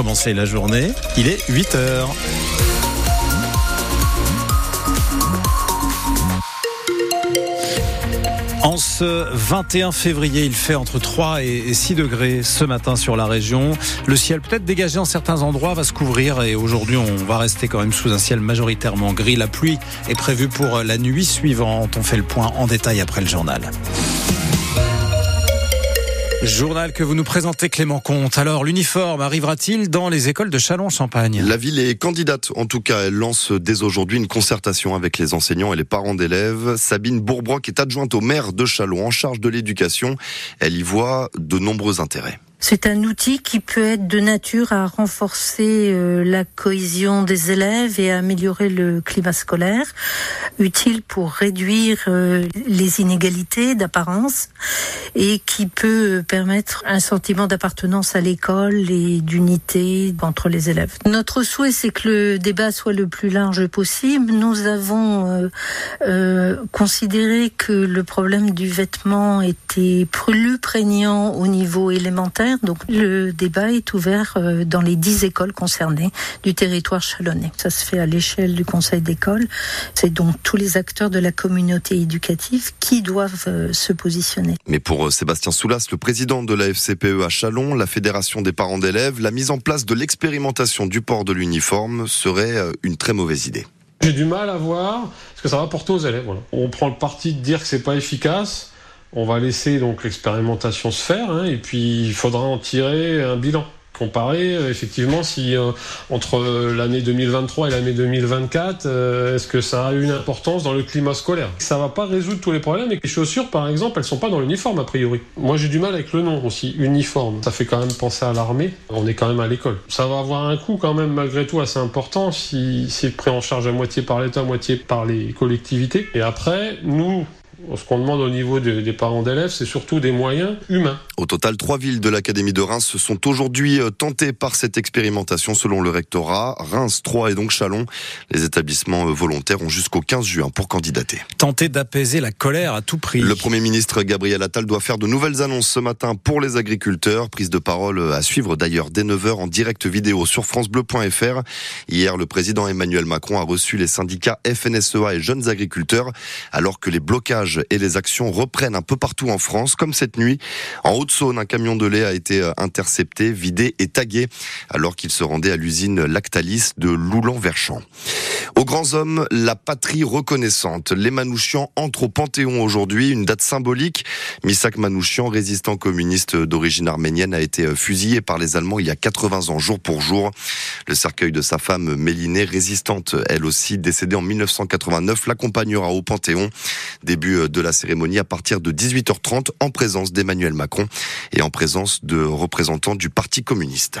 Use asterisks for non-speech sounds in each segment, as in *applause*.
commencer la journée. Il est 8 heures. En ce 21 février, il fait entre 3 et 6 degrés ce matin sur la région. Le ciel peut-être dégagé en certains endroits va se couvrir et aujourd'hui on va rester quand même sous un ciel majoritairement gris. La pluie est prévue pour la nuit suivante. On fait le point en détail après le journal. Journal que vous nous présentez Clément Comte. Alors l'uniforme arrivera-t-il dans les écoles de Châlons-Champagne La ville est candidate. En tout cas, elle lance dès aujourd'hui une concertation avec les enseignants et les parents d'élèves. Sabine Bourbrock est adjointe au maire de Châlons en charge de l'éducation. Elle y voit de nombreux intérêts. C'est un outil qui peut être de nature à renforcer euh, la cohésion des élèves et à améliorer le climat scolaire, utile pour réduire euh, les inégalités d'apparence et qui peut permettre un sentiment d'appartenance à l'école et d'unité entre les élèves. Notre souhait, c'est que le débat soit le plus large possible. Nous avons euh, considéré que le problème du vêtement était plus prégnant au niveau élémentaire donc le débat est ouvert euh, dans les dix écoles concernées du territoire chalonnais. Ça se fait à l'échelle du conseil d'école. C'est donc tous les acteurs de la communauté éducative qui doivent euh, se positionner. Mais pour euh, Sébastien Soulas, le président de la FCPE à Chalon, la fédération des parents d'élèves, la mise en place de l'expérimentation du port de l'uniforme serait une très mauvaise idée. J'ai du mal à voir ce que ça va porter aux élèves. On prend le parti de dire que c'est pas efficace. On va laisser donc l'expérimentation se faire hein, et puis il faudra en tirer un bilan. Comparer euh, effectivement si euh, entre l'année 2023 et l'année 2024, euh, est-ce que ça a une importance dans le climat scolaire? Ça va pas résoudre tous les problèmes et les chaussures par exemple, elles sont pas dans l'uniforme a priori. Moi j'ai du mal avec le nom aussi, uniforme. Ça fait quand même penser à l'armée, on est quand même à l'école. Ça va avoir un coût quand même malgré tout assez important si c'est pris en charge à moitié par l'État, à moitié par les collectivités. Et après, nous, ce qu'on demande au niveau des, parents d'élèves, c'est surtout des moyens humains. Au total, trois villes de l'Académie de Reims sont aujourd'hui euh, tentées par cette expérimentation selon le rectorat. Reims, Troyes et donc Chalon. Les établissements euh, volontaires ont jusqu'au 15 juin pour candidater. Tenter d'apaiser la colère à tout prix. Le Premier ministre Gabriel Attal doit faire de nouvelles annonces ce matin pour les agriculteurs. Prise de parole euh, à suivre d'ailleurs dès 9h en direct vidéo sur francebleu.fr. Hier, le président Emmanuel Macron a reçu les syndicats FNSEA et jeunes agriculteurs alors que les blocages et les actions reprennent un peu partout en France, comme cette nuit. En Haute-Saône, un camion de lait a été euh, intercepté, vidé et tagué alors qu'il se rendait à l'usine Lactalis de Loulan-Verchamp. Aux grands hommes, la patrie reconnaissante. Les Manouchians entrent au Panthéon aujourd'hui, une date symbolique. Misak Manouchian, résistant communiste d'origine arménienne, a été euh, fusillé par les Allemands il y a 80 ans, jour pour jour. Le cercueil de sa femme, Mélinée, résistante, elle aussi décédée en 1989, l'accompagnera au Panthéon. Début euh, de la cérémonie à partir de 18h30 en présence d'Emmanuel Macron et en présence de représentants du Parti communiste.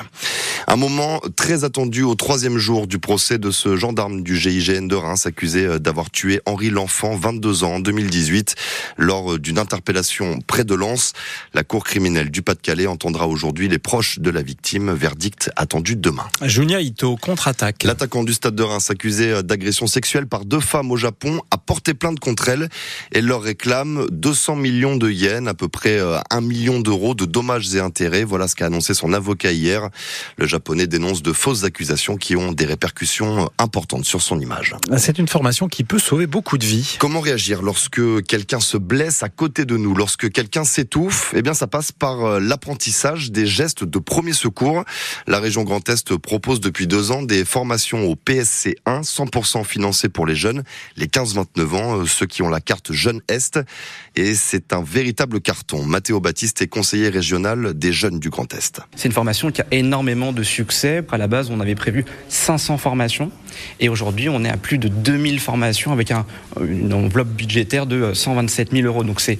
Un moment très attendu au troisième jour du procès de ce gendarme du GIGN de Reims accusé euh, d'avoir tué Henri L'Enfant, 22 ans, en 2018, lors euh, d'une interpellation près de Lens. La Cour criminelle du Pas-de-Calais entendra aujourd'hui les proches de la victime. Verdict attendu demain. Junia Ito, contre-attaque. L'attaquant du stade de Reims accusé d'agression sexuelle par deux femmes au Japon a porté plainte contre elle et leur réclame 200 millions de yens, à peu près 1 euh, million d'euros de dommages et intérêts. Voilà ce qu'a annoncé son avocat hier. Le japonais dénonce de fausses accusations qui ont des répercussions importantes sur son image. C'est une formation qui peut sauver beaucoup de vies. Comment réagir lorsque quelqu'un se blesse à côté de nous, lorsque quelqu'un s'étouffe? Eh bien, ça passe par euh, l'apprentissage des gestes de premier secours. La région Grand Est propose depuis deux ans des formations au PSC 1, 100% financées pour les jeunes, les 15-29 ans, euh, ceux qui ont la carte Jeune Est. Et c'est un véritable carton. Mathéo Baptiste est conseiller régional des jeunes du Grand Est. C'est une formation qui a énormément de succès. À la base, on avait prévu 500 formations. Et aujourd'hui, on est à plus de 2000 formations avec un, une enveloppe budgétaire de 127 000 euros. Donc c'est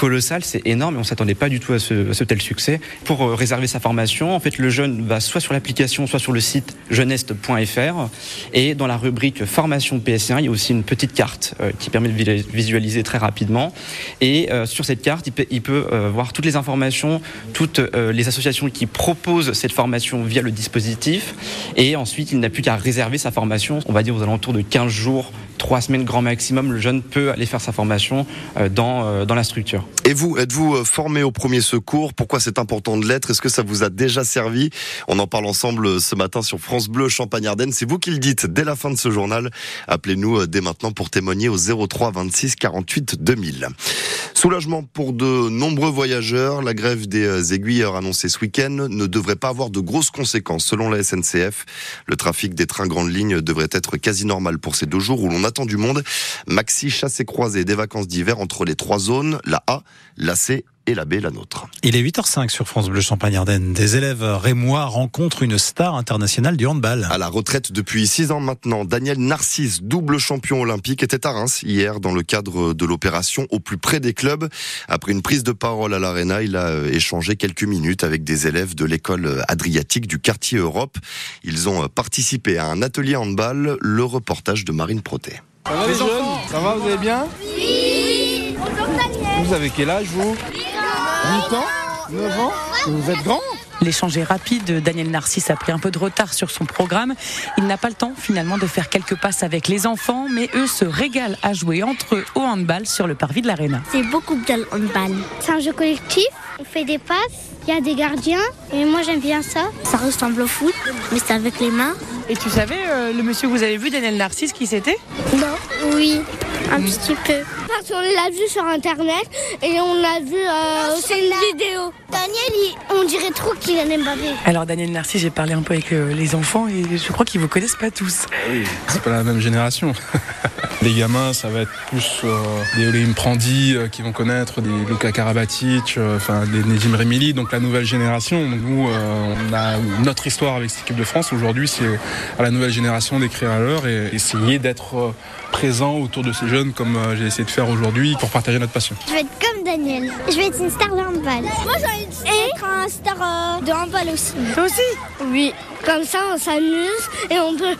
colossal, c'est énorme et on s'attendait pas du tout à ce, tel succès. Pour euh, réserver sa formation, en fait, le jeune va soit sur l'application, soit sur le site jeuneste.fr et dans la rubrique formation PS1, il y a aussi une petite carte euh, qui permet de visualiser très rapidement. Et euh, sur cette carte, il peut, voir toutes les informations, toutes les associations qui proposent cette formation via le dispositif. Et ensuite, il n'a plus qu'à réserver sa formation. On va dire aux alentours de 15 jours, 3 semaines grand maximum, le jeune peut aller faire sa formation dans, dans la structure. Et vous, êtes-vous euh, formé au premier secours? Pourquoi c'est important de l'être? Est-ce que ça vous a déjà servi? On en parle ensemble euh, ce matin sur France Bleu Champagne-Ardenne. C'est vous qui le dites dès la fin de ce journal. Appelez-nous euh, dès maintenant pour témoigner au 03 26 48 2000. Soulagement pour de nombreux voyageurs. La grève des aiguilleurs annoncée ce week-end ne devrait pas avoir de grosses conséquences selon la SNCF. Le trafic des trains grandes lignes devrait être quasi normal pour ces deux jours où l'on attend du monde. Maxi chassé croisé des vacances d'hiver entre les trois zones, la A, la C et la nôtre. Il est 8h05 sur France Bleu Champagne-Ardenne. Des élèves rémois rencontrent une star internationale du handball. À la retraite depuis 6 ans maintenant, Daniel Narcisse, double champion olympique, était à Reims hier dans le cadre de l'opération au plus près des clubs. Après une prise de parole à l'Arena, il a échangé quelques minutes avec des élèves de l'école adriatique du quartier Europe. Ils ont participé à un atelier handball, le reportage de Marine Proté. Ça va les jeunes Ça va, vous allez bien Oui Vous avez quel âge vous? 8 ans 9 ans Vous êtes grand L'échange est rapide. Daniel Narcisse a pris un peu de retard sur son programme. Il n'a pas le temps finalement de faire quelques passes avec les enfants, mais eux se régalent à jouer entre eux au handball sur le parvis de l'Arena. C'est beaucoup bien le handball. C'est un jeu collectif, on fait des passes, il y a des gardiens, et moi j'aime bien ça. Ça ressemble au foot, mais c'est avec les mains. Et tu savais, euh, le monsieur que vous avez vu, Daniel Narcisse, qui c'était? Non, oui, un petit peu. Parce qu'on l'a vu sur internet et on a vu euh, aussi une vidéo. Daniel, on dirait trop qu'il en aime baver. Alors Daniel Narcisse, j'ai parlé un peu avec euh, les enfants et je crois qu'ils vous connaissent pas tous. Oui, c'est pas la même génération. *laughs* les gamins, ça va être plus des Olim Prandi qui vont connaître, des Luca Karabatic, enfin des Nedim Remili, donc la nouvelle génération. Donc nous, on a notre histoire avec cette équipe de France. Aujourd'hui, c'est à la nouvelle génération d'écrire à l'heure et essayer d'être euh, présent autour de ces jeunes comme euh, j'ai essayé de faire aujourd'hui pour partager notre passion. Je vais être comme Daniel. Je vais être une star de handball. Moi, j'ai envie d'être un star euh, de handball aussi. Toi aussi? Oui. Comme ça, on s'amuse et on peut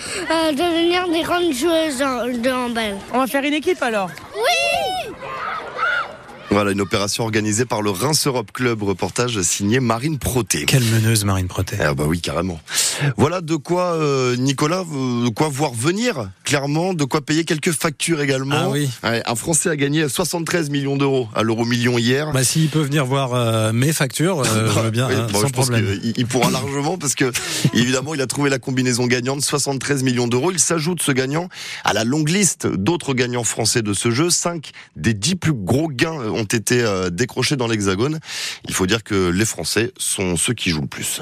devenir des grandes joueuses de handball. On va faire une équipe alors Oui voilà, une opération organisée par le Reims Europe Club, reportage signé Marine Proté. Quelle meneuse Marine Proté. Ah bah oui, carrément. Voilà de quoi, euh, Nicolas, de quoi voir venir, clairement, de quoi payer quelques factures également. Ah oui. un Français a gagné 73 millions d'euros à l'euro million hier. Bah s'il peut venir voir euh, mes factures, euh, *laughs* je veux bien, hein, sans je problème. Pense il pourra largement parce que, *laughs* évidemment, il a trouvé la combinaison gagnante, 73 millions d'euros. Il s'ajoute ce gagnant à la longue liste d'autres gagnants français de ce jeu. Cinq des dix plus gros gains ont été décrochés dans l'Hexagone. Il faut dire que les Français sont ceux qui jouent le plus.